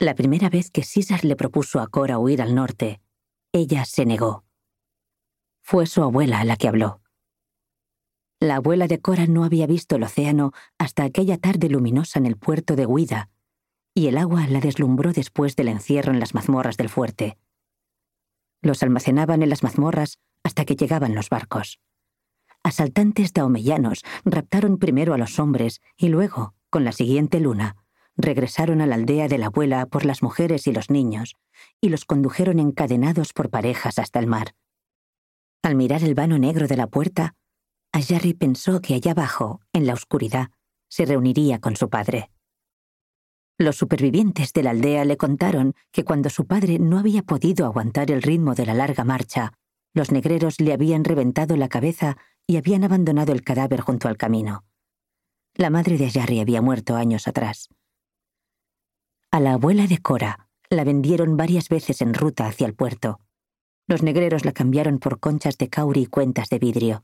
La primera vez que César le propuso a Cora huir al norte, ella se negó. Fue su abuela la que habló. La abuela de Cora no había visto el océano hasta aquella tarde luminosa en el puerto de Huida, y el agua la deslumbró después del encierro en las mazmorras del fuerte. Los almacenaban en las mazmorras hasta que llegaban los barcos. Asaltantes daomellanos raptaron primero a los hombres y luego, con la siguiente luna, regresaron a la aldea de la abuela por las mujeres y los niños, y los condujeron encadenados por parejas hasta el mar. Al mirar el vano negro de la puerta, Ayari pensó que allá abajo, en la oscuridad, se reuniría con su padre. Los supervivientes de la aldea le contaron que cuando su padre no había podido aguantar el ritmo de la larga marcha, los negreros le habían reventado la cabeza y habían abandonado el cadáver junto al camino. La madre de Ayari había muerto años atrás. A la abuela de Cora la vendieron varias veces en ruta hacia el puerto. Los negreros la cambiaron por conchas de cauri y cuentas de vidrio.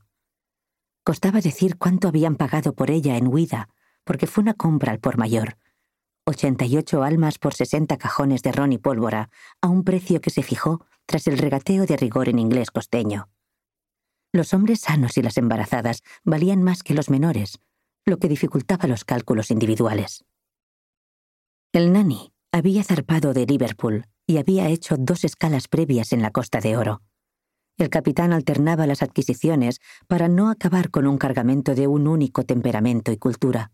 Costaba decir cuánto habían pagado por ella en Huida, porque fue una compra al por mayor. 88 almas por 60 cajones de ron y pólvora, a un precio que se fijó tras el regateo de rigor en inglés costeño. Los hombres sanos y las embarazadas valían más que los menores, lo que dificultaba los cálculos individuales. El nani había zarpado de Liverpool y había hecho dos escalas previas en la Costa de Oro. El capitán alternaba las adquisiciones para no acabar con un cargamento de un único temperamento y cultura.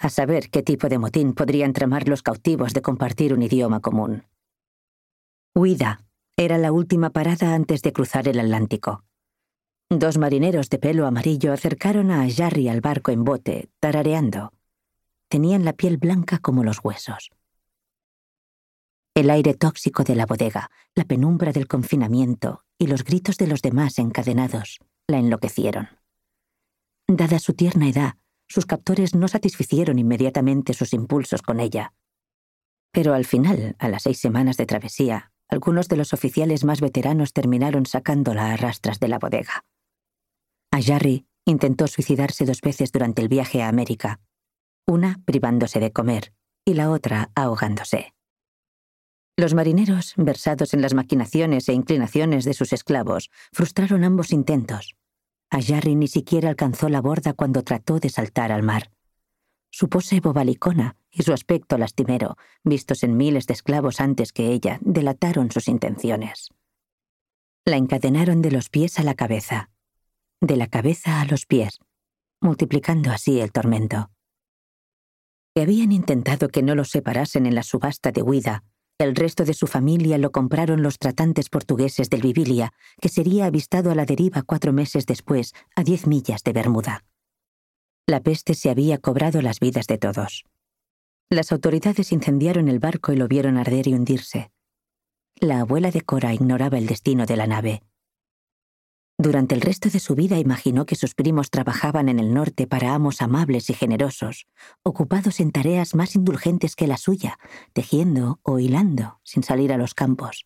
A saber qué tipo de motín podrían tramar los cautivos de compartir un idioma común. Huida era la última parada antes de cruzar el Atlántico. Dos marineros de pelo amarillo acercaron a Jarry al barco en bote, tarareando. Tenían la piel blanca como los huesos. El aire tóxico de la bodega, la penumbra del confinamiento y los gritos de los demás encadenados la enloquecieron. Dada su tierna edad, sus captores no satisficieron inmediatamente sus impulsos con ella. Pero al final, a las seis semanas de travesía, algunos de los oficiales más veteranos terminaron sacándola a rastras de la bodega. Ayarri intentó suicidarse dos veces durante el viaje a América, una privándose de comer y la otra ahogándose. Los marineros, versados en las maquinaciones e inclinaciones de sus esclavos, frustraron ambos intentos. Ayarri ni siquiera alcanzó la borda cuando trató de saltar al mar. Su pose bobalicona y su aspecto lastimero, vistos en miles de esclavos antes que ella, delataron sus intenciones. La encadenaron de los pies a la cabeza, de la cabeza a los pies, multiplicando así el tormento. Que habían intentado que no los separasen en la subasta de huida, el resto de su familia lo compraron los tratantes portugueses del Vivilia, que sería avistado a la deriva cuatro meses después, a diez millas de Bermuda. La peste se había cobrado las vidas de todos. Las autoridades incendiaron el barco y lo vieron arder y hundirse. La abuela de Cora ignoraba el destino de la nave. Durante el resto de su vida imaginó que sus primos trabajaban en el norte para amos amables y generosos, ocupados en tareas más indulgentes que la suya, tejiendo o hilando sin salir a los campos.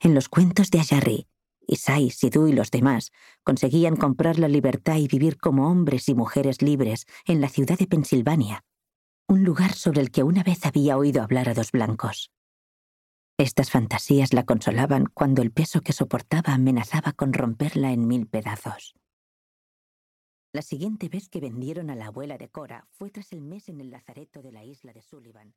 En los cuentos de Ayarri, Isai, Sidú y los demás conseguían comprar la libertad y vivir como hombres y mujeres libres en la ciudad de Pensilvania, un lugar sobre el que una vez había oído hablar a dos blancos. Estas fantasías la consolaban cuando el peso que soportaba amenazaba con romperla en mil pedazos. La siguiente vez que vendieron a la abuela de Cora fue tras el mes en el lazareto de la isla de Sullivan.